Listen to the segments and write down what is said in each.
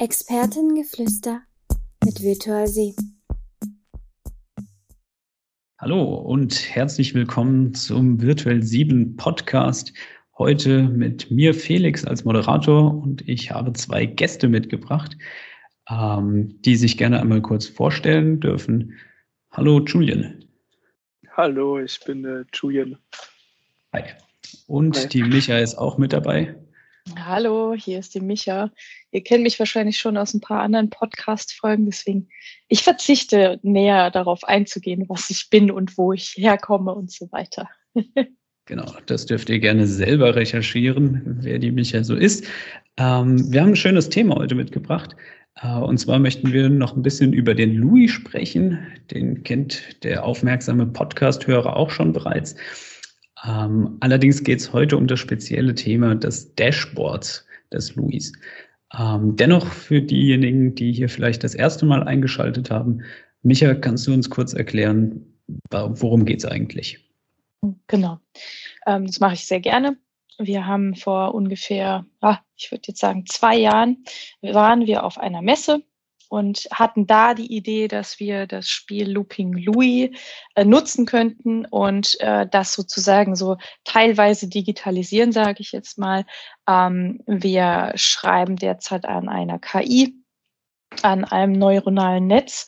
Expertengeflüster mit Virtual See. Hallo und herzlich willkommen zum Virtual 7 Podcast. Heute mit mir Felix als Moderator und ich habe zwei Gäste mitgebracht, ähm, die sich gerne einmal kurz vorstellen dürfen. Hallo Julian. Hallo, ich bin äh, Julian. Hi. Und Hi. die Micha ist auch mit dabei. Hallo, hier ist die Micha. Ihr kennt mich wahrscheinlich schon aus ein paar anderen Podcast-Folgen, deswegen ich verzichte näher darauf einzugehen, was ich bin und wo ich herkomme und so weiter. Genau, das dürft ihr gerne selber recherchieren, wer die Micha so ist. Ähm, wir haben ein schönes Thema heute mitgebracht. Äh, und zwar möchten wir noch ein bisschen über den Louis sprechen. Den kennt der aufmerksame Podcast-Hörer auch schon bereits. Ähm, allerdings geht es heute um das spezielle Thema des Dashboards des Louis. Ähm, dennoch für diejenigen, die hier vielleicht das erste Mal eingeschaltet haben, Micha, kannst du uns kurz erklären, worum geht es eigentlich? Genau, ähm, das mache ich sehr gerne. Wir haben vor ungefähr, ah, ich würde jetzt sagen, zwei Jahren, waren wir auf einer Messe und hatten da die Idee, dass wir das Spiel Looping Louis äh, nutzen könnten und äh, das sozusagen so teilweise digitalisieren, sage ich jetzt mal. Ähm, wir schreiben derzeit an einer KI, an einem neuronalen Netz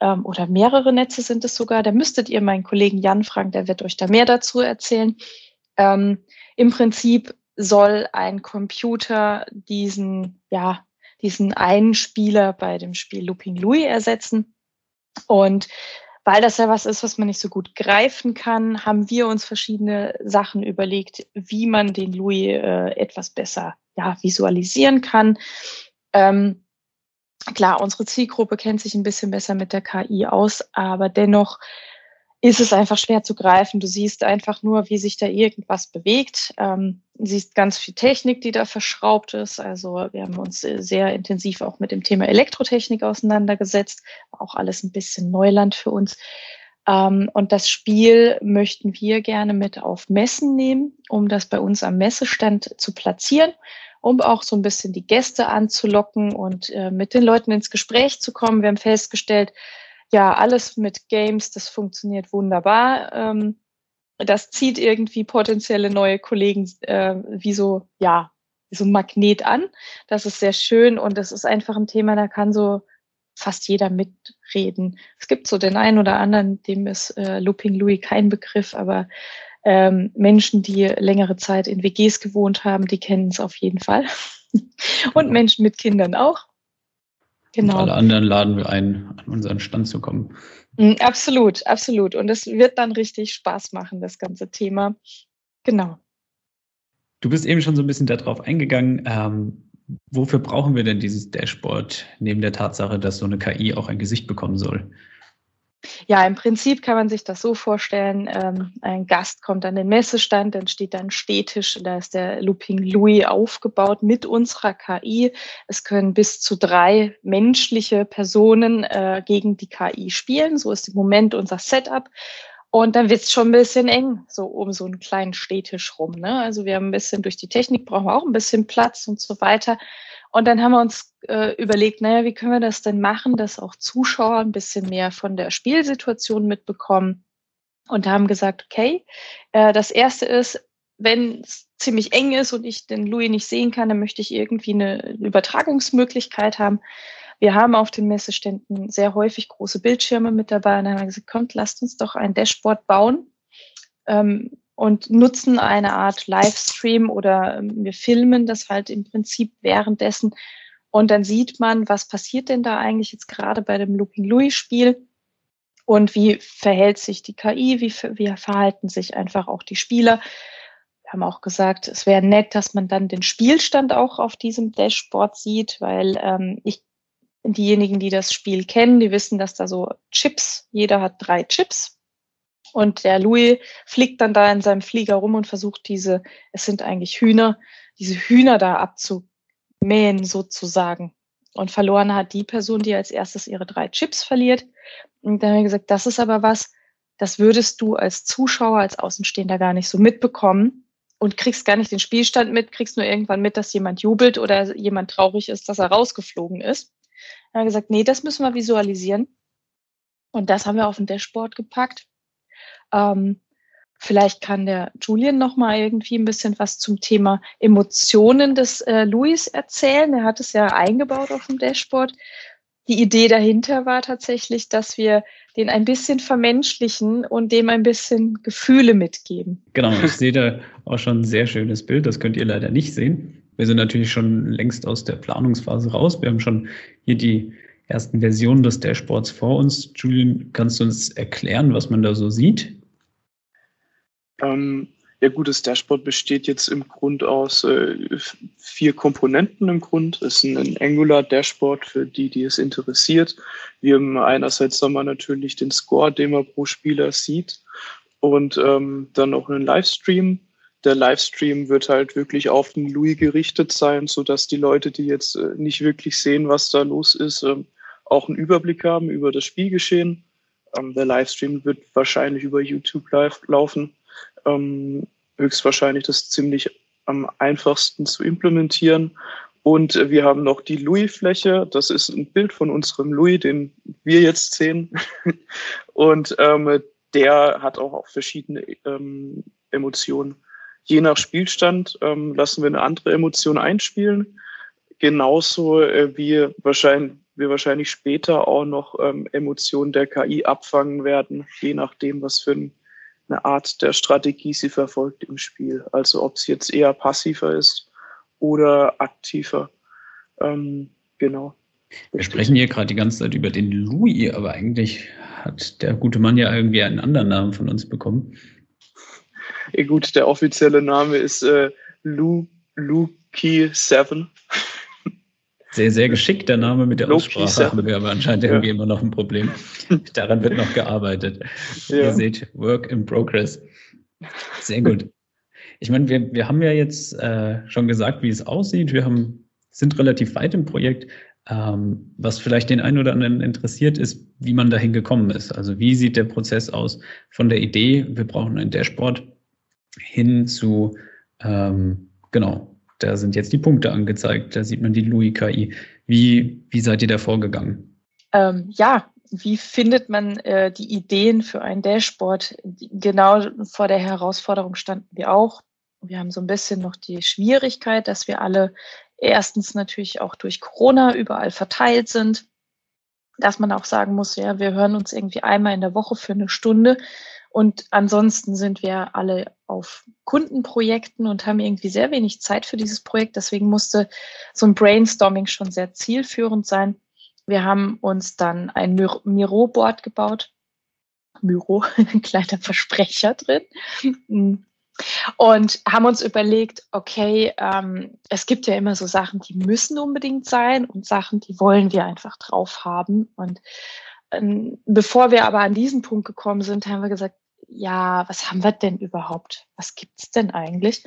ähm, oder mehrere Netze sind es sogar. Da müsstet ihr meinen Kollegen Jan fragen, der wird euch da mehr dazu erzählen. Ähm, Im Prinzip soll ein Computer diesen, ja, diesen einen Spieler bei dem Spiel Looping Louis ersetzen. Und weil das ja was ist, was man nicht so gut greifen kann, haben wir uns verschiedene Sachen überlegt, wie man den Louis äh, etwas besser ja, visualisieren kann. Ähm, klar, unsere Zielgruppe kennt sich ein bisschen besser mit der KI aus, aber dennoch ist es einfach schwer zu greifen. Du siehst einfach nur, wie sich da irgendwas bewegt. Ähm, siehst ganz viel Technik, die da verschraubt ist. Also wir haben uns sehr intensiv auch mit dem Thema Elektrotechnik auseinandergesetzt. Auch alles ein bisschen Neuland für uns. Ähm, und das Spiel möchten wir gerne mit auf Messen nehmen, um das bei uns am Messestand zu platzieren, um auch so ein bisschen die Gäste anzulocken und äh, mit den Leuten ins Gespräch zu kommen. Wir haben festgestellt, ja, alles mit Games, das funktioniert wunderbar. Ähm, das zieht irgendwie potenzielle neue Kollegen äh, wie so, ja, wie so ein Magnet an. Das ist sehr schön und das ist einfach ein Thema, da kann so fast jeder mitreden. Es gibt so den einen oder anderen, dem ist äh, Looping Louis kein Begriff, aber ähm, Menschen, die längere Zeit in WGs gewohnt haben, die kennen es auf jeden Fall. und Menschen mit Kindern auch. Genau. Und alle anderen laden wir ein, an unseren Stand zu kommen. Mm, absolut, absolut. Und es wird dann richtig Spaß machen, das ganze Thema. Genau. Du bist eben schon so ein bisschen darauf eingegangen. Ähm, wofür brauchen wir denn dieses Dashboard, neben der Tatsache, dass so eine KI auch ein Gesicht bekommen soll? Ja, im Prinzip kann man sich das so vorstellen, ähm, ein Gast kommt an den Messestand, dann steht da ein Stehtisch, da ist der Looping Louis aufgebaut mit unserer KI. Es können bis zu drei menschliche Personen äh, gegen die KI spielen. So ist im Moment unser Setup. Und dann wird's schon ein bisschen eng, so um so einen kleinen Stehtisch rum. Ne? Also wir haben ein bisschen durch die Technik brauchen wir auch ein bisschen Platz und so weiter. Und dann haben wir uns äh, überlegt, naja, wie können wir das denn machen, dass auch Zuschauer ein bisschen mehr von der Spielsituation mitbekommen. Und haben gesagt, okay, äh, das erste ist, wenn es ziemlich eng ist und ich den Louis nicht sehen kann, dann möchte ich irgendwie eine Übertragungsmöglichkeit haben. Wir haben auf den Messeständen sehr häufig große Bildschirme mit dabei und dann haben wir gesagt, kommt, lasst uns doch ein Dashboard bauen. Ähm, und nutzen eine Art Livestream oder ähm, wir filmen das halt im Prinzip währenddessen. Und dann sieht man, was passiert denn da eigentlich jetzt gerade bei dem Looping Louis Spiel und wie verhält sich die KI, wie, wie verhalten sich einfach auch die Spieler. Wir haben auch gesagt, es wäre nett, dass man dann den Spielstand auch auf diesem Dashboard sieht, weil ähm, ich diejenigen, die das Spiel kennen, die wissen, dass da so Chips, jeder hat drei Chips und der Louis fliegt dann da in seinem Flieger rum und versucht diese, es sind eigentlich Hühner, diese Hühner da abzumähen sozusagen. Und verloren hat die Person, die als erstes ihre drei Chips verliert. Und dann haben wir gesagt, das ist aber was, das würdest du als Zuschauer, als Außenstehender gar nicht so mitbekommen. und kriegst gar nicht den Spielstand mit, kriegst nur irgendwann mit, dass jemand jubelt oder jemand traurig ist, dass er rausgeflogen ist. Dann haben wir gesagt, nee, das müssen wir visualisieren. Und das haben wir auf den Dashboard gepackt. Ähm, vielleicht kann der Julian noch mal irgendwie ein bisschen was zum Thema Emotionen des äh, Luis erzählen. Er hat es ja eingebaut auf dem Dashboard. Die Idee dahinter war tatsächlich, dass wir den ein bisschen vermenschlichen und dem ein bisschen Gefühle mitgeben. Genau, ich sehe da auch schon ein sehr schönes Bild. Das könnt ihr leider nicht sehen. Wir sind natürlich schon längst aus der Planungsphase raus. Wir haben schon hier die ersten Versionen des Dashboards vor uns. Julian, kannst du uns erklären, was man da so sieht? Ähm, ja gut, das Dashboard besteht jetzt im Grund aus äh, vier Komponenten im Grund. Es ist ein Angular-Dashboard für die, die es interessiert. Wir haben einerseits wir natürlich den Score, den man pro Spieler sieht und ähm, dann auch einen Livestream. Der Livestream wird halt wirklich auf den Louis gerichtet sein, sodass die Leute, die jetzt äh, nicht wirklich sehen, was da los ist, ähm, auch einen Überblick haben über das Spielgeschehen. Ähm, der Livestream wird wahrscheinlich über YouTube live laufen. Ähm, höchstwahrscheinlich das ziemlich am einfachsten zu implementieren. Und wir haben noch die Louis-Fläche. Das ist ein Bild von unserem Louis, den wir jetzt sehen. Und ähm, der hat auch, auch verschiedene ähm, Emotionen. Je nach Spielstand ähm, lassen wir eine andere Emotion einspielen. Genauso äh, wie wahrscheinlich wir wahrscheinlich später auch noch ähm, Emotionen der KI abfangen werden, je nachdem, was für ein, eine Art der Strategie sie verfolgt im Spiel. Also ob es jetzt eher passiver ist oder aktiver. Ähm, genau. Wir sprechen hier gerade die ganze Zeit über den Louis, aber eigentlich hat der gute Mann ja irgendwie einen anderen Namen von uns bekommen. Ja, gut, der offizielle Name ist äh, Lu, Luki 7. Sehr, sehr geschickt der Name mit der Aussprache haben wir aber anscheinend ja. irgendwie immer noch ein Problem. Daran wird noch gearbeitet. Ja. Ihr seht, Work in Progress. Sehr gut. Ich meine, wir, wir haben ja jetzt äh, schon gesagt, wie es aussieht. Wir haben, sind relativ weit im Projekt. Ähm, was vielleicht den einen oder anderen interessiert, ist, wie man dahin gekommen ist. Also wie sieht der Prozess aus von der Idee, wir brauchen ein Dashboard, hin zu, ähm, genau, da sind jetzt die Punkte angezeigt, da sieht man die Louis-KI. Wie, wie seid ihr da vorgegangen? Ähm, ja, wie findet man äh, die Ideen für ein Dashboard? Genau vor der Herausforderung standen wir auch. Wir haben so ein bisschen noch die Schwierigkeit, dass wir alle erstens natürlich auch durch Corona überall verteilt sind, dass man auch sagen muss, ja, wir hören uns irgendwie einmal in der Woche für eine Stunde und ansonsten sind wir alle auf Kundenprojekten und haben irgendwie sehr wenig Zeit für dieses Projekt. Deswegen musste so ein Brainstorming schon sehr zielführend sein. Wir haben uns dann ein Miro-Board gebaut. Miro, ein kleiner Versprecher drin. Und haben uns überlegt, okay, ähm, es gibt ja immer so Sachen, die müssen unbedingt sein und Sachen, die wollen wir einfach drauf haben. Und ähm, bevor wir aber an diesen Punkt gekommen sind, haben wir gesagt, ja, was haben wir denn überhaupt? Was gibt's denn eigentlich?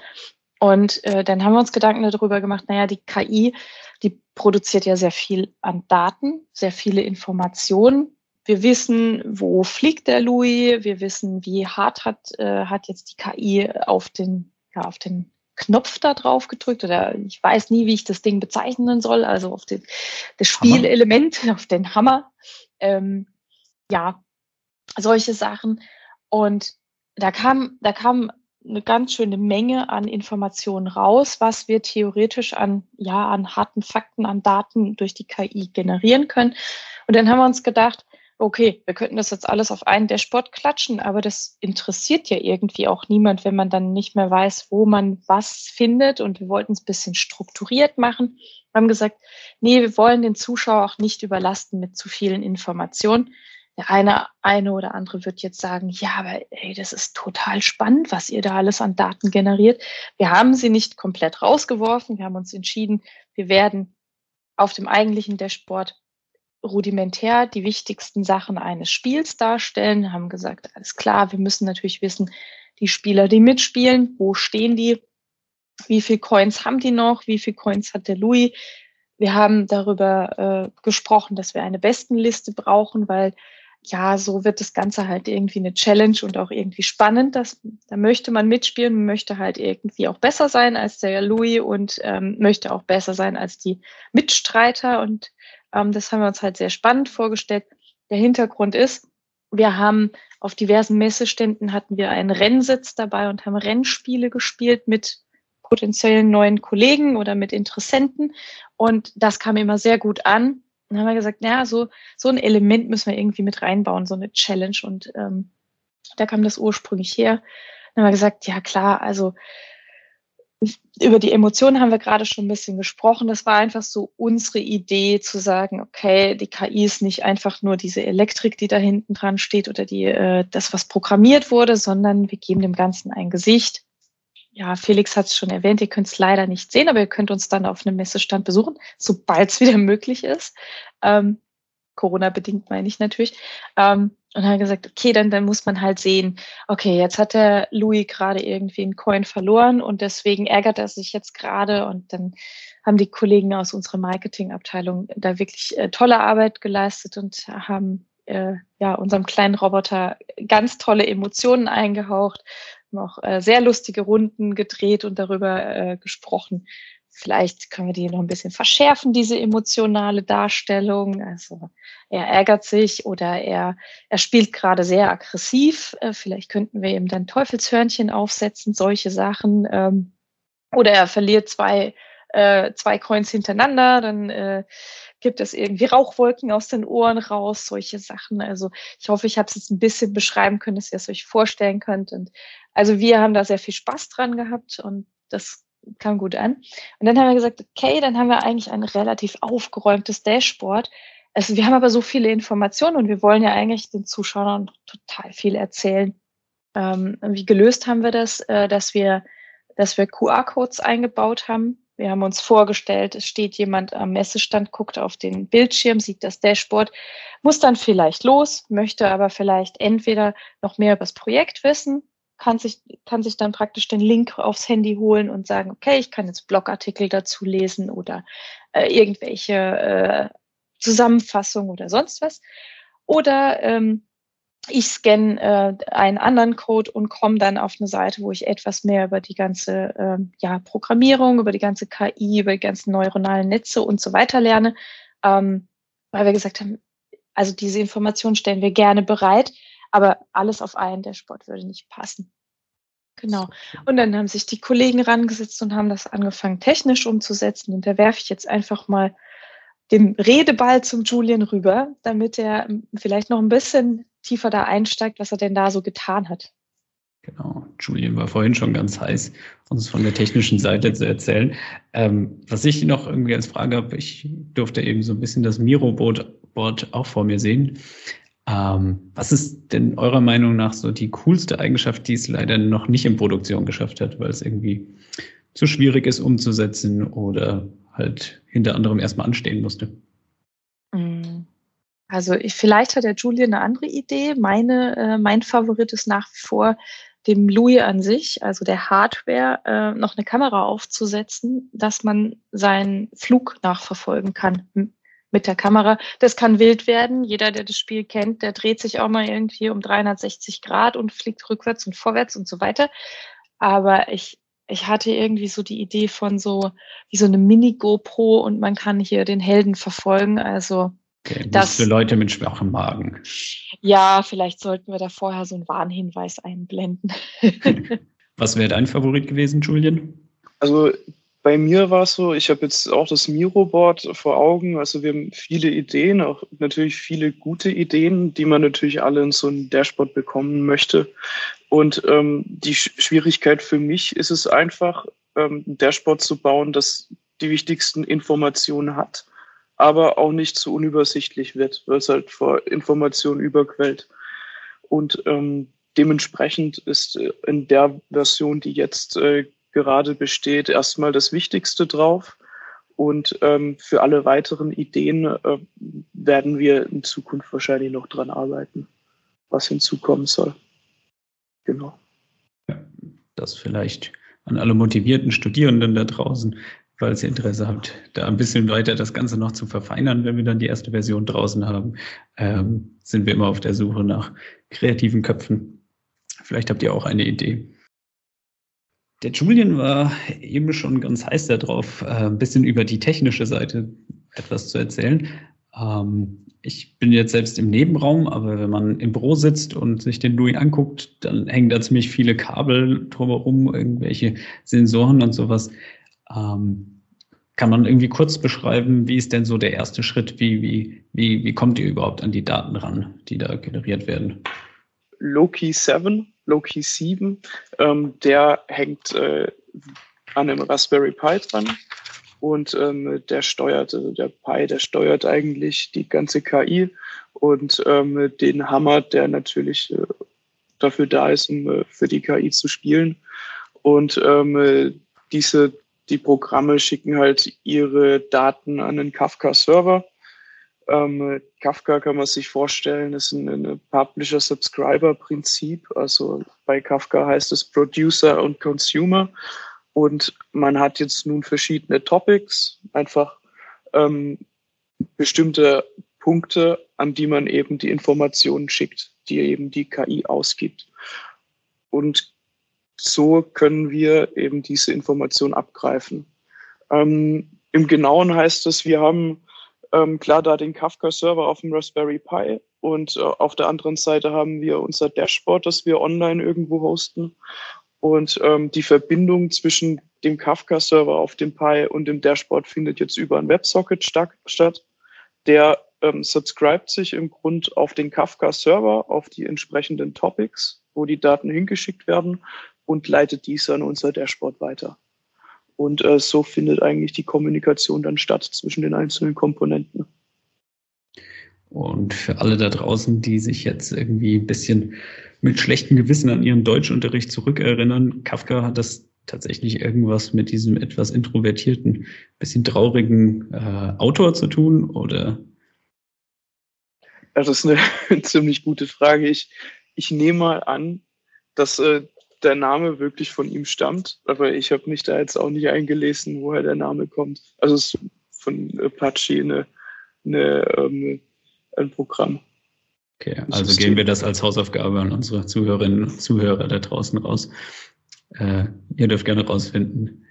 Und äh, dann haben wir uns Gedanken darüber gemacht, naja, die KI, die produziert ja sehr viel an Daten, sehr viele Informationen. Wir wissen, wo fliegt der Louis, wir wissen, wie hart hat, äh, hat jetzt die KI auf den, ja, auf den Knopf da drauf gedrückt oder ich weiß nie, wie ich das Ding bezeichnen soll, also auf den, das Spielelement, auf den Hammer. Ähm, ja, solche Sachen. Und da kam, da kam eine ganz schöne Menge an Informationen raus, was wir theoretisch an, ja, an harten Fakten, an Daten durch die KI generieren können. Und dann haben wir uns gedacht, okay, wir könnten das jetzt alles auf einen Dashboard klatschen, aber das interessiert ja irgendwie auch niemand, wenn man dann nicht mehr weiß, wo man was findet. Und wir wollten es ein bisschen strukturiert machen. Wir haben gesagt, nee, wir wollen den Zuschauer auch nicht überlasten mit zu vielen Informationen. Der eine, eine oder andere wird jetzt sagen, ja, aber hey, das ist total spannend, was ihr da alles an Daten generiert. Wir haben sie nicht komplett rausgeworfen. Wir haben uns entschieden, wir werden auf dem eigentlichen Dashboard rudimentär die wichtigsten Sachen eines Spiels darstellen, haben gesagt, alles klar, wir müssen natürlich wissen, die Spieler, die mitspielen, wo stehen die, wie viel Coins haben die noch, wie viel Coins hat der Louis. Wir haben darüber äh, gesprochen, dass wir eine Bestenliste brauchen, weil ja, so wird das Ganze halt irgendwie eine Challenge und auch irgendwie spannend. Das, da möchte man mitspielen, möchte halt irgendwie auch besser sein als der Louis und ähm, möchte auch besser sein als die Mitstreiter. Und ähm, das haben wir uns halt sehr spannend vorgestellt. Der Hintergrund ist, wir haben auf diversen Messeständen hatten wir einen Rennsitz dabei und haben Rennspiele gespielt mit potenziellen neuen Kollegen oder mit Interessenten. Und das kam immer sehr gut an. Dann haben wir gesagt, ja, so, so ein Element müssen wir irgendwie mit reinbauen, so eine Challenge. Und ähm, da kam das ursprünglich her. Dann haben wir gesagt, ja klar, also über die Emotionen haben wir gerade schon ein bisschen gesprochen. Das war einfach so unsere Idee zu sagen, okay, die KI ist nicht einfach nur diese Elektrik, die da hinten dran steht oder die, äh, das, was programmiert wurde, sondern wir geben dem Ganzen ein Gesicht. Ja, Felix hat es schon erwähnt, ihr könnt es leider nicht sehen, aber ihr könnt uns dann auf einem Messestand besuchen, sobald es wieder möglich ist. Ähm, Corona-bedingt meine ich natürlich. Ähm, und haben gesagt, okay, dann, dann muss man halt sehen, okay, jetzt hat der Louis gerade irgendwie einen Coin verloren und deswegen ärgert er sich jetzt gerade und dann haben die Kollegen aus unserer Marketingabteilung da wirklich äh, tolle Arbeit geleistet und haben äh, ja unserem kleinen Roboter ganz tolle Emotionen eingehaucht, noch äh, sehr lustige Runden gedreht und darüber äh, gesprochen, Vielleicht können wir die noch ein bisschen verschärfen, diese emotionale Darstellung. Also er ärgert sich oder er, er spielt gerade sehr aggressiv. Äh, vielleicht könnten wir ihm dann Teufelshörnchen aufsetzen, solche Sachen. Ähm, oder er verliert zwei, äh, zwei Coins hintereinander, dann äh, gibt es irgendwie Rauchwolken aus den Ohren raus, solche Sachen. Also ich hoffe, ich habe es jetzt ein bisschen beschreiben können, dass ihr es euch vorstellen könnt. Und also wir haben da sehr viel Spaß dran gehabt und das kam gut an. Und dann haben wir gesagt, okay, dann haben wir eigentlich ein relativ aufgeräumtes Dashboard. Also wir haben aber so viele Informationen und wir wollen ja eigentlich den Zuschauern total viel erzählen. Ähm, wie gelöst haben wir das, äh, dass wir, dass wir QR-Codes eingebaut haben. Wir haben uns vorgestellt, es steht jemand am Messestand, guckt auf den Bildschirm, sieht das Dashboard, muss dann vielleicht los, möchte aber vielleicht entweder noch mehr über das Projekt wissen kann sich, kann sich dann praktisch den Link aufs Handy holen und sagen, okay, ich kann jetzt Blogartikel dazu lesen oder äh, irgendwelche äh, Zusammenfassungen oder sonst was. Oder ähm, ich scanne äh, einen anderen Code und komme dann auf eine Seite, wo ich etwas mehr über die ganze äh, ja, Programmierung, über die ganze KI, über die ganzen neuronalen Netze und so weiter lerne, ähm, weil wir gesagt haben, also diese Informationen stellen wir gerne bereit, aber alles auf einen Dashboard würde nicht passen. Genau. Und dann haben sich die Kollegen rangesetzt und haben das angefangen technisch umzusetzen. Und da werfe ich jetzt einfach mal den Redeball zum Julian rüber, damit er vielleicht noch ein bisschen tiefer da einsteigt, was er denn da so getan hat. Genau, Julian war vorhin schon ganz heiß, uns von der technischen Seite zu erzählen. Ähm, was ich noch irgendwie als Frage habe, ich durfte eben so ein bisschen das Miro-Board auch vor mir sehen. Ähm, was ist denn eurer Meinung nach so die coolste Eigenschaft, die es leider noch nicht in Produktion geschafft hat, weil es irgendwie zu schwierig ist umzusetzen oder halt hinter anderem erstmal anstehen musste? Also ich, vielleicht hat der Julian eine andere Idee. Meine, äh, mein Favorit ist nach wie vor dem Louis an sich, also der Hardware, äh, noch eine Kamera aufzusetzen, dass man seinen Flug nachverfolgen kann mit der Kamera. Das kann wild werden. Jeder, der das Spiel kennt, der dreht sich auch mal irgendwie um 360 Grad und fliegt rückwärts und vorwärts und so weiter. Aber ich, ich hatte irgendwie so die Idee von so, wie so eine Mini-GoPro und man kann hier den Helden verfolgen. Also, okay, das für Leute mit schwachem Magen. Ja, vielleicht sollten wir da vorher so einen Warnhinweis einblenden. Was wäre dein Favorit gewesen, Julian? Also bei mir war es so, ich habe jetzt auch das Miro-Board vor Augen. Also wir haben viele Ideen, auch natürlich viele gute Ideen, die man natürlich alle in so ein Dashboard bekommen möchte. Und ähm, die Schwierigkeit für mich ist es einfach, ähm, ein Dashboard zu bauen, das die wichtigsten Informationen hat, aber auch nicht zu unübersichtlich wird, weil es halt vor Informationen überquellt. Und ähm, dementsprechend ist äh, in der Version, die jetzt äh, gerade besteht, erstmal das Wichtigste drauf. Und ähm, für alle weiteren Ideen äh, werden wir in Zukunft wahrscheinlich noch dran arbeiten, was hinzukommen soll. Genau. Ja, das vielleicht an alle motivierten Studierenden da draußen. Falls ihr Interesse habt, da ein bisschen weiter das Ganze noch zu verfeinern, wenn wir dann die erste Version draußen haben, ähm, sind wir immer auf der Suche nach kreativen Köpfen. Vielleicht habt ihr auch eine Idee. Der Julian war eben schon ganz heiß darauf, äh, ein bisschen über die technische Seite etwas zu erzählen. Ähm, ich bin jetzt selbst im Nebenraum, aber wenn man im Büro sitzt und sich den Louis anguckt, dann hängen da ziemlich viele Kabel drumherum, irgendwelche Sensoren und sowas. Ähm, kann man irgendwie kurz beschreiben, wie ist denn so der erste Schritt? Wie, wie, wie, wie kommt ihr überhaupt an die Daten ran, die da generiert werden? Loki 7, Loki 7, ähm, der hängt äh, an einem Raspberry Pi dran und ähm, der steuert, also der Pi, der steuert eigentlich die ganze KI und ähm, den Hammer, der natürlich äh, dafür da ist, um äh, für die KI zu spielen. Und ähm, diese die Programme schicken halt ihre Daten an den Kafka-Server. Ähm, Kafka kann man sich vorstellen, ist ein, ein Publisher-Subscriber-Prinzip. Also bei Kafka heißt es Producer und Consumer. Und man hat jetzt nun verschiedene Topics, einfach ähm, bestimmte Punkte, an die man eben die Informationen schickt, die eben die KI ausgibt. Und so können wir eben diese Information abgreifen. Ähm, Im Genauen heißt es, wir haben ähm, klar da den Kafka-Server auf dem Raspberry Pi und äh, auf der anderen Seite haben wir unser Dashboard, das wir online irgendwo hosten. Und ähm, die Verbindung zwischen dem Kafka-Server auf dem Pi und dem Dashboard findet jetzt über ein WebSocket statt. Der ähm, subscribt sich im Grund auf den Kafka-Server, auf die entsprechenden Topics, wo die Daten hingeschickt werden und leitet dies an unser Dashboard weiter. Und äh, so findet eigentlich die Kommunikation dann statt zwischen den einzelnen Komponenten. Und für alle da draußen, die sich jetzt irgendwie ein bisschen mit schlechtem Gewissen an ihren Deutschunterricht zurückerinnern, Kafka hat das tatsächlich irgendwas mit diesem etwas introvertierten, bisschen traurigen äh, Autor zu tun oder? Ja, das ist eine ziemlich gute Frage. Ich, ich nehme mal an, dass äh, der Name wirklich von ihm stammt, aber ich habe mich da jetzt auch nicht eingelesen, woher der Name kommt. Also es ist von Apache eine, eine, ähm, ein Programm. Okay, also geben wir das als Hausaufgabe an unsere Zuhörerinnen und Zuhörer da draußen raus. Äh, ihr dürft gerne rausfinden,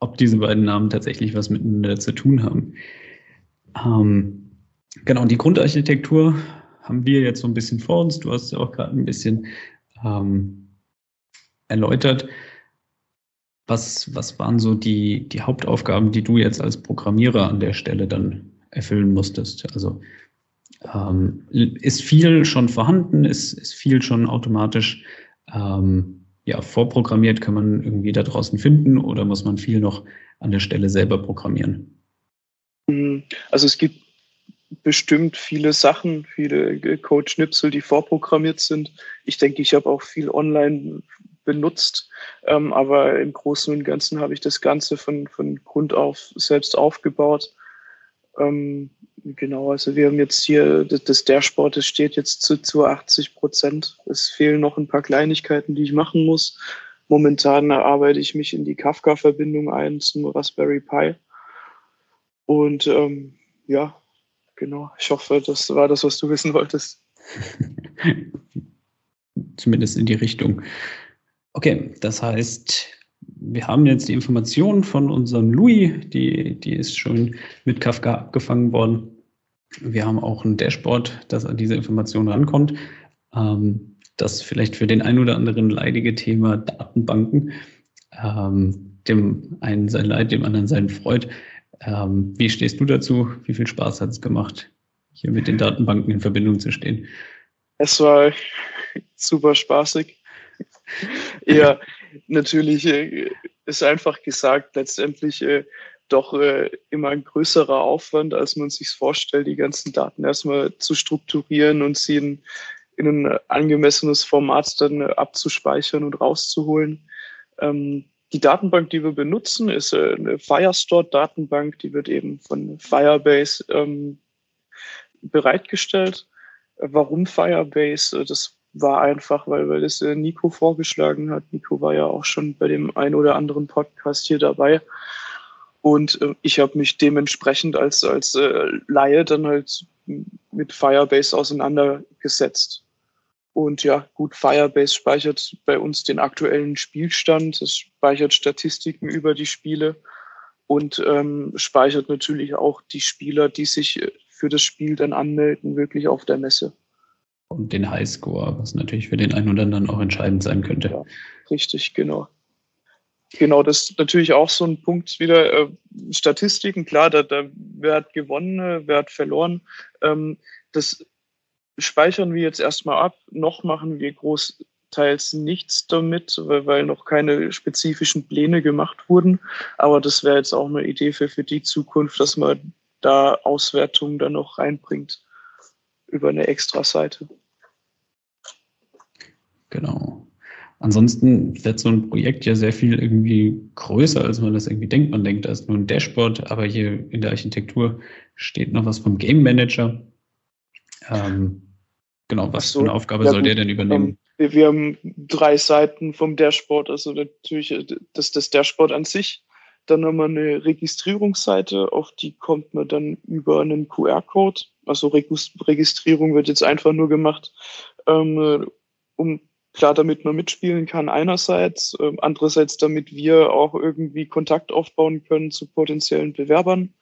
ob diese beiden Namen tatsächlich was miteinander zu tun haben. Ähm, genau, die Grundarchitektur haben wir jetzt so ein bisschen vor uns. Du hast ja auch gerade ein bisschen ähm, erläutert. Was, was waren so die, die Hauptaufgaben, die du jetzt als Programmierer an der Stelle dann erfüllen musstest? Also ähm, ist viel schon vorhanden, ist, ist viel schon automatisch ähm, ja, vorprogrammiert, kann man irgendwie da draußen finden oder muss man viel noch an der Stelle selber programmieren? Hm, also es gibt bestimmt viele Sachen, viele Code-Schnipsel, die vorprogrammiert sind. Ich denke, ich habe auch viel online benutzt. Ähm, aber im Großen und Ganzen habe ich das Ganze von, von Grund auf selbst aufgebaut. Ähm, genau, also wir haben jetzt hier das, das Dashboard, das steht jetzt zu, zu 80 Prozent. Es fehlen noch ein paar Kleinigkeiten, die ich machen muss. Momentan arbeite ich mich in die Kafka-Verbindung ein zum Raspberry Pi. Und ähm, ja, genau. Ich hoffe, das war das, was du wissen wolltest. Zumindest in die Richtung. Okay, das heißt, wir haben jetzt die Information von unserem Louis, die, die ist schon mit Kafka abgefangen worden. Wir haben auch ein Dashboard, das an diese Information rankommt. Ähm, das vielleicht für den ein oder anderen leidige Thema Datenbanken, ähm, dem einen sein Leid, dem anderen sein Freud. Ähm, wie stehst du dazu? Wie viel Spaß hat es gemacht, hier mit den Datenbanken in Verbindung zu stehen? Es war super spaßig ja, natürlich äh, ist einfach gesagt, letztendlich äh, doch äh, immer ein größerer Aufwand, als man sich vorstellt, die ganzen Daten erstmal zu strukturieren und sie in, in ein angemessenes Format dann abzuspeichern und rauszuholen. Ähm, die Datenbank, die wir benutzen, ist eine Firestore-Datenbank, die wird eben von Firebase ähm, bereitgestellt. Warum Firebase? Das war einfach, weil, weil es äh, Nico vorgeschlagen hat. Nico war ja auch schon bei dem ein oder anderen Podcast hier dabei. Und äh, ich habe mich dementsprechend als, als äh, Laie dann halt mit Firebase auseinandergesetzt. Und ja, gut, Firebase speichert bei uns den aktuellen Spielstand, es speichert Statistiken über die Spiele und ähm, speichert natürlich auch die Spieler, die sich für das Spiel dann anmelden, wirklich auf der Messe. Und den Highscore, was natürlich für den einen oder anderen auch entscheidend sein könnte. Ja, richtig, genau. Genau, das ist natürlich auch so ein Punkt wieder. Äh, Statistiken, klar, da, da, wer hat gewonnen, wer hat verloren. Ähm, das speichern wir jetzt erstmal ab. Noch machen wir großteils nichts damit, weil, weil noch keine spezifischen Pläne gemacht wurden. Aber das wäre jetzt auch eine Idee für, für die Zukunft, dass man da Auswertungen dann noch reinbringt über eine Extra-Seite. Genau. Ansonsten wird so ein Projekt ja sehr viel irgendwie größer, als man das irgendwie denkt. Man denkt, da ist nur ein Dashboard, aber hier in der Architektur steht noch was vom Game Manager. Ähm, genau, was so, für eine Aufgabe ja, soll der denn übernehmen? Ähm, wir haben drei Seiten vom Dashboard, also natürlich äh, das, das Dashboard an sich. Dann haben wir eine Registrierungsseite, auf die kommt man dann über einen QR-Code. Also Registrierung wird jetzt einfach nur gemacht, ähm, um Klar, damit man mitspielen kann einerseits, äh, andererseits damit wir auch irgendwie Kontakt aufbauen können zu potenziellen Bewerbern.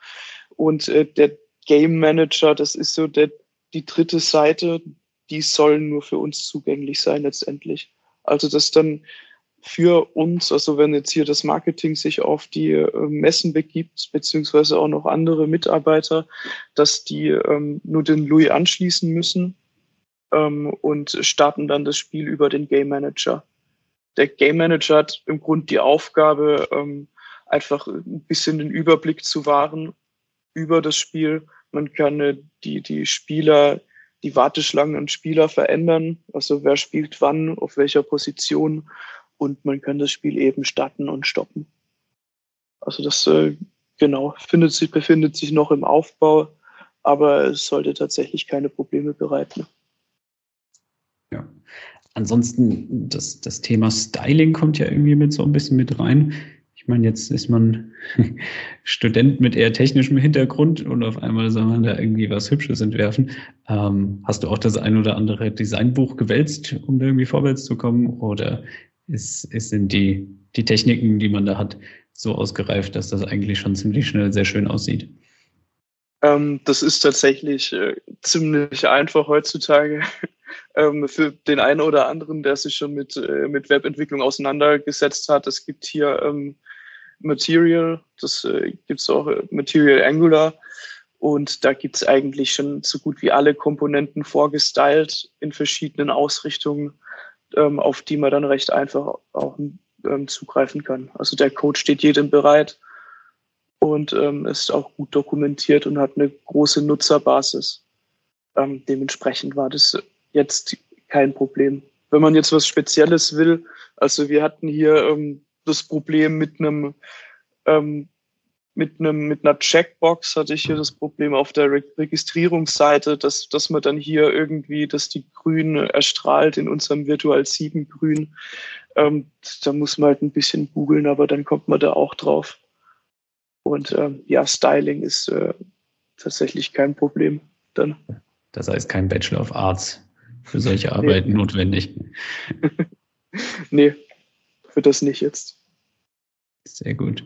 Und äh, der Game Manager, das ist so der, die dritte Seite, die sollen nur für uns zugänglich sein letztendlich. Also das dann für uns, also wenn jetzt hier das Marketing sich auf die äh, Messen begibt, beziehungsweise auch noch andere Mitarbeiter, dass die ähm, nur den Louis anschließen müssen ähm, und starten dann das Spiel über den Game Manager. Der Game Manager hat im Grunde die Aufgabe, ähm, einfach ein bisschen den Überblick zu wahren über das Spiel. Man kann äh, die, die Spieler, die Warteschlangen und Spieler verändern, also wer spielt wann, auf welcher Position und man kann das Spiel eben starten und stoppen. Also das äh, genau findet sich, befindet sich noch im Aufbau, aber es sollte tatsächlich keine Probleme bereiten. Ja. Ansonsten, das, das Thema Styling kommt ja irgendwie mit so ein bisschen mit rein. Ich meine, jetzt ist man Student mit eher technischem Hintergrund und auf einmal soll man da irgendwie was Hübsches entwerfen. Ähm, hast du auch das ein oder andere Designbuch gewälzt, um irgendwie vorwärts zu kommen? Oder ist, ist sind die, die Techniken, die man da hat, so ausgereift, dass das eigentlich schon ziemlich schnell sehr schön aussieht? Ähm, das ist tatsächlich äh, ziemlich einfach heutzutage ähm, für den einen oder anderen, der sich schon mit, äh, mit Webentwicklung auseinandergesetzt hat. Es gibt hier ähm, Material, das äh, gibt es auch äh, Material Angular. Und da gibt es eigentlich schon so gut wie alle Komponenten vorgestylt in verschiedenen Ausrichtungen, ähm, auf die man dann recht einfach auch ähm, zugreifen kann. Also der Code steht jedem bereit und ähm, ist auch gut dokumentiert und hat eine große Nutzerbasis. Ähm, dementsprechend war das jetzt kein Problem. Wenn man jetzt was Spezielles will, also wir hatten hier ähm, das Problem mit einem ähm, mit einem mit einer Checkbox hatte ich hier das Problem auf der Re Registrierungsseite, dass dass man dann hier irgendwie, dass die Grün erstrahlt in unserem Virtual 7 Grün. Ähm, da muss man halt ein bisschen googeln, aber dann kommt man da auch drauf. Und ähm, ja, Styling ist äh, tatsächlich kein Problem dann. Das heißt kein Bachelor of Arts für solche Arbeiten nee. notwendig. nee, für das nicht jetzt. Sehr gut.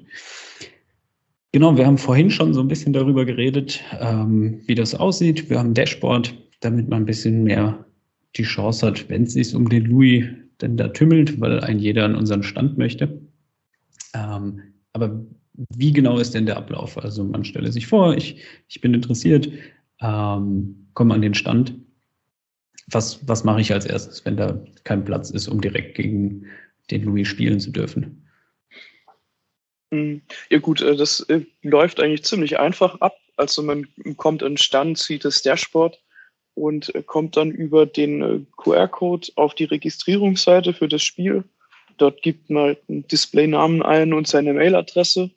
Genau, wir haben vorhin schon so ein bisschen darüber geredet, ähm, wie das aussieht. Wir haben ein Dashboard, damit man ein bisschen mehr die Chance hat, wenn es sich um den Louis denn da tümmelt, weil ein jeder an unseren Stand möchte. Ähm, aber wie genau ist denn der Ablauf? Also man stelle sich vor, ich, ich bin interessiert, ähm, komme an den Stand was, was mache ich als erstes, wenn da kein Platz ist, um direkt gegen den Louis spielen zu dürfen? Hm, ja gut, äh, das äh, läuft eigentlich ziemlich einfach ab. Also man kommt an Stand, sieht das Dashboard und äh, kommt dann über den QR-Code auf die Registrierungsseite für das Spiel. Dort gibt man halt einen Displaynamen ein und seine Mailadresse.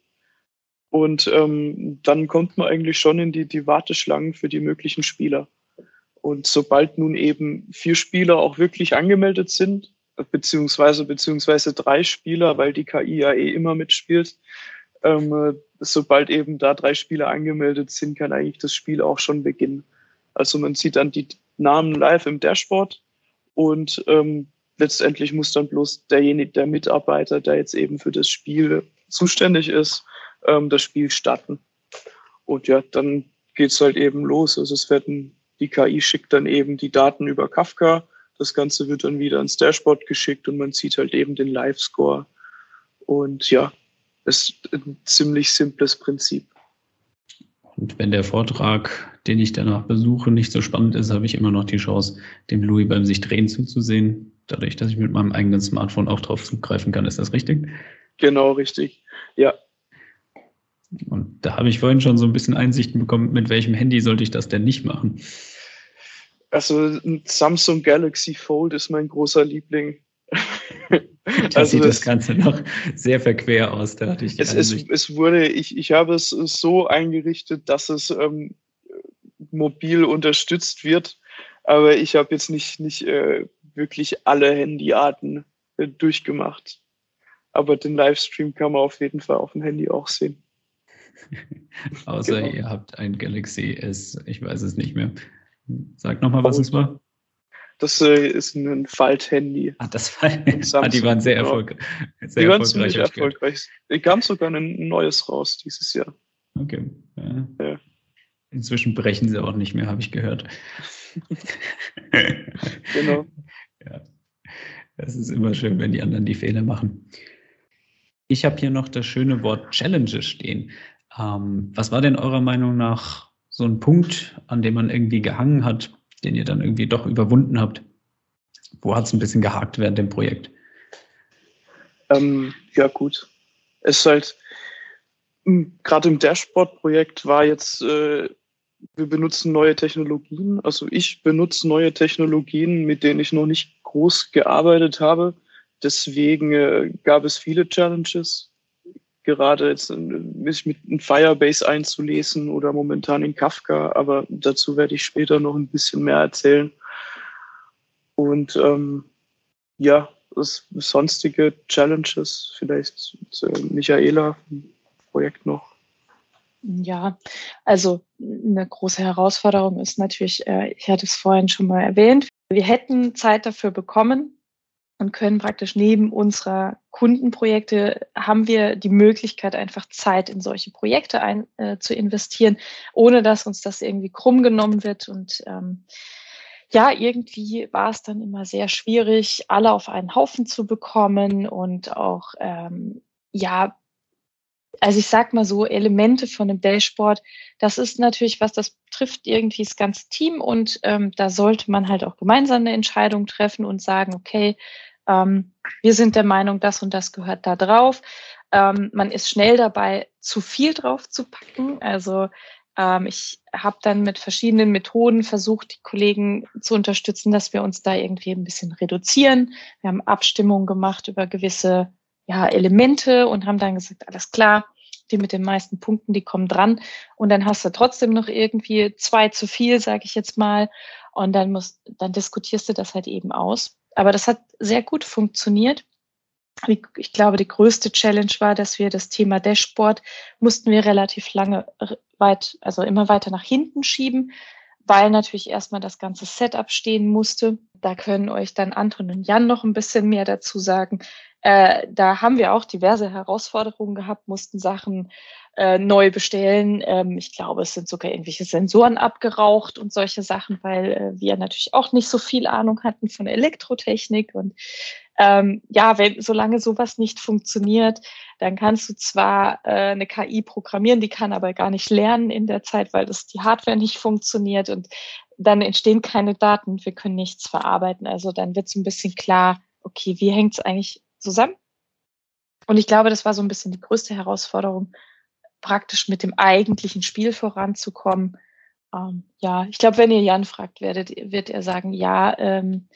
Und ähm, dann kommt man eigentlich schon in die, die Warteschlangen für die möglichen Spieler. Und sobald nun eben vier Spieler auch wirklich angemeldet sind, beziehungsweise, beziehungsweise drei Spieler, weil die KI ja eh immer mitspielt, ähm, sobald eben da drei Spieler angemeldet sind, kann eigentlich das Spiel auch schon beginnen. Also man sieht dann die Namen live im Dashboard und ähm, letztendlich muss dann bloß derjenige, der Mitarbeiter, der jetzt eben für das Spiel zuständig ist, ähm, das Spiel starten. Und ja, dann geht's halt eben los. Also es werden, die KI schickt dann eben die Daten über Kafka. Das Ganze wird dann wieder ins Dashboard geschickt und man sieht halt eben den Live-Score. Und ja, ist ein ziemlich simples Prinzip. Und wenn der Vortrag, den ich danach besuche, nicht so spannend ist, habe ich immer noch die Chance, dem Louis beim sich drehen zuzusehen. Dadurch, dass ich mit meinem eigenen Smartphone auch drauf zugreifen kann. Ist das richtig? Genau, richtig. Ja. Und da habe ich vorhin schon so ein bisschen Einsichten bekommen, mit welchem Handy sollte ich das denn nicht machen? Also ein Samsung Galaxy Fold ist mein großer Liebling. da also sieht das, Ganze noch sehr verquer aus. Da hatte ich es, es, es, wurde, ich, ich habe es so eingerichtet, dass es ähm, mobil unterstützt wird, aber ich habe jetzt nicht, nicht äh, wirklich alle Handyarten äh, durchgemacht. Aber den Livestream kann man auf jeden Fall auf dem Handy auch sehen. Außer genau. ihr habt ein Galaxy S, ich weiß es nicht mehr. Sag nochmal, was es war. Das äh, ist ein Falt-Handy. Ah, das Fall. ah, die waren sehr, genau. erfolg sehr die waren ziemlich erfolgreich. Es kam sogar ein neues raus dieses Jahr. Okay. Ja. Ja. Inzwischen brechen sie auch nicht mehr, habe ich gehört. genau. Ja. Das ist immer schön, wenn die anderen die Fehler machen. Ich habe hier noch das schöne Wort Challenges stehen. Ähm, was war denn eurer Meinung nach so ein Punkt, an dem man irgendwie gehangen hat, den ihr dann irgendwie doch überwunden habt? Wo hat es ein bisschen gehakt während dem Projekt? Ähm, ja, gut. Es ist halt, hm, gerade im Dashboard-Projekt war jetzt, äh, wir benutzen neue Technologien. Also ich benutze neue Technologien, mit denen ich noch nicht groß gearbeitet habe. Deswegen äh, gab es viele Challenges. Gerade jetzt mich mit Firebase einzulesen oder momentan in Kafka, aber dazu werde ich später noch ein bisschen mehr erzählen. Und ähm, ja, das sonstige Challenges, vielleicht äh, Michaela, Projekt noch. Ja, also eine große Herausforderung ist natürlich, äh, ich hatte es vorhin schon mal erwähnt, wir hätten Zeit dafür bekommen und können praktisch neben unserer Kundenprojekte haben wir die Möglichkeit, einfach Zeit in solche Projekte ein, äh, zu investieren, ohne dass uns das irgendwie krumm genommen wird. Und ähm, ja, irgendwie war es dann immer sehr schwierig, alle auf einen Haufen zu bekommen und auch ähm, ja also ich sag mal so, Elemente von einem Dashboard, das ist natürlich was, das trifft irgendwie das ganze Team und ähm, da sollte man halt auch gemeinsam eine Entscheidung treffen und sagen, okay, ähm, wir sind der Meinung, das und das gehört da drauf. Ähm, man ist schnell dabei, zu viel drauf zu packen. Also ähm, ich habe dann mit verschiedenen Methoden versucht, die Kollegen zu unterstützen, dass wir uns da irgendwie ein bisschen reduzieren. Wir haben Abstimmungen gemacht über gewisse ja, Elemente und haben dann gesagt, alles klar, die mit den meisten Punkten, die kommen dran. Und dann hast du trotzdem noch irgendwie zwei zu viel, sage ich jetzt mal. Und dann muss, dann diskutierst du das halt eben aus. Aber das hat sehr gut funktioniert. Ich glaube, die größte Challenge war, dass wir das Thema Dashboard mussten wir relativ lange weit, also immer weiter nach hinten schieben, weil natürlich erstmal das ganze Setup stehen musste. Da können euch dann Anton und Jan noch ein bisschen mehr dazu sagen. Äh, da haben wir auch diverse Herausforderungen gehabt, mussten Sachen äh, neu bestellen. Ähm, ich glaube, es sind sogar irgendwelche Sensoren abgeraucht und solche Sachen, weil äh, wir natürlich auch nicht so viel Ahnung hatten von Elektrotechnik. Und ähm, ja, wenn solange sowas nicht funktioniert, dann kannst du zwar äh, eine KI programmieren, die kann aber gar nicht lernen in der Zeit, weil das die Hardware nicht funktioniert und dann entstehen keine Daten wir können nichts verarbeiten. Also dann wird es ein bisschen klar, okay, wie hängt es eigentlich zusammen. Und ich glaube, das war so ein bisschen die größte Herausforderung, praktisch mit dem eigentlichen Spiel voranzukommen. Ähm, ja, ich glaube, wenn ihr Jan fragt, werdet, wird er sagen, ja, ähm,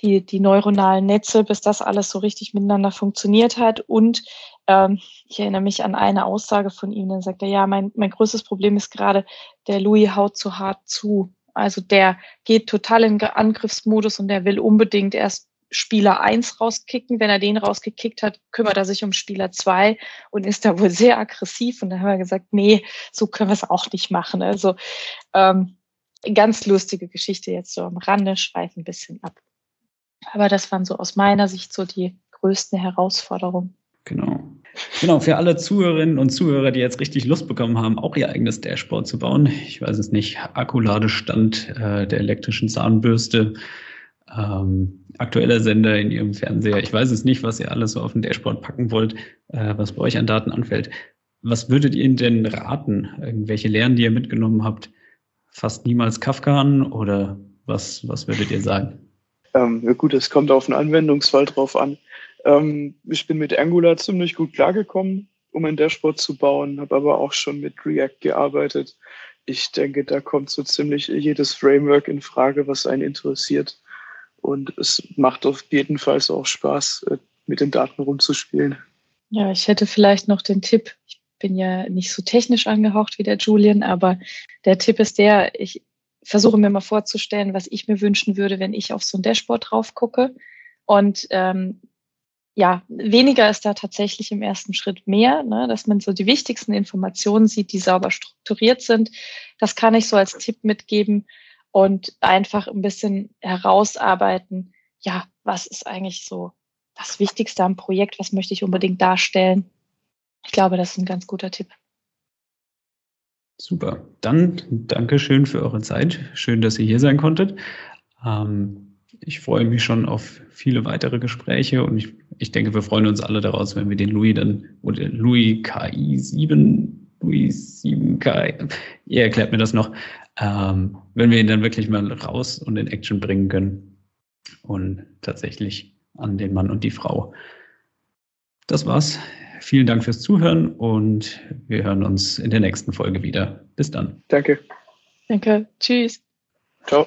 die, die neuronalen Netze, bis das alles so richtig miteinander funktioniert hat. Und ähm, ich erinnere mich an eine Aussage von ihm, dann sagt er, ja, mein, mein größtes Problem ist gerade, der Louis haut zu hart zu. Also der geht total in Angriffsmodus und der will unbedingt erst Spieler 1 rauskicken. Wenn er den rausgekickt hat, kümmert er sich um Spieler 2 und ist da wohl sehr aggressiv. Und da haben wir gesagt, nee, so können wir es auch nicht machen. Also ähm, ganz lustige Geschichte jetzt so am Rande, schweifen ein bisschen ab. Aber das waren so aus meiner Sicht so die größten Herausforderungen. Genau. Genau, für alle Zuhörerinnen und Zuhörer, die jetzt richtig Lust bekommen haben, auch ihr eigenes Dashboard zu bauen. Ich weiß es nicht, Akkuladestand äh, der elektrischen Zahnbürste, ähm, aktueller Sender in Ihrem Fernseher. Ich weiß es nicht, was ihr alles so auf dem Dashboard packen wollt, äh, was bei euch an Daten anfällt. Was würdet ihr denn raten? Irgendwelche Lehren, die ihr mitgenommen habt? Fast niemals Kafka an oder was, was würdet ihr sagen? Ähm, ja gut, es kommt auf den Anwendungsfall drauf an. Ähm, ich bin mit Angular ziemlich gut klargekommen, um ein Dashboard zu bauen, habe aber auch schon mit React gearbeitet. Ich denke, da kommt so ziemlich jedes Framework in Frage, was einen interessiert. Und es macht auf jeden Fall auch Spaß, äh, mit den Daten rumzuspielen. Ja, ich hätte vielleicht noch den Tipp. Ich bin ja nicht so technisch angehaucht wie der Julian, aber der Tipp ist der, ich versuche mir mal vorzustellen, was ich mir wünschen würde, wenn ich auf so ein Dashboard drauf gucke. Und ähm, ja, weniger ist da tatsächlich im ersten Schritt mehr, ne, dass man so die wichtigsten Informationen sieht, die sauber strukturiert sind. Das kann ich so als Tipp mitgeben und einfach ein bisschen herausarbeiten, ja, was ist eigentlich so das Wichtigste am Projekt, was möchte ich unbedingt darstellen. Ich glaube, das ist ein ganz guter Tipp. Super. Dann danke schön für eure Zeit. Schön, dass ihr hier sein konntet. Ähm, ich freue mich schon auf viele weitere Gespräche und ich, ich denke, wir freuen uns alle daraus, wenn wir den Louis dann, oder Louis KI 7, Louis 7K, ihr erklärt mir das noch, ähm, wenn wir ihn dann wirklich mal raus und in Action bringen können und tatsächlich an den Mann und die Frau. Das war's. Vielen Dank fürs Zuhören und wir hören uns in der nächsten Folge wieder. Bis dann. Danke. Danke. Tschüss. Ciao.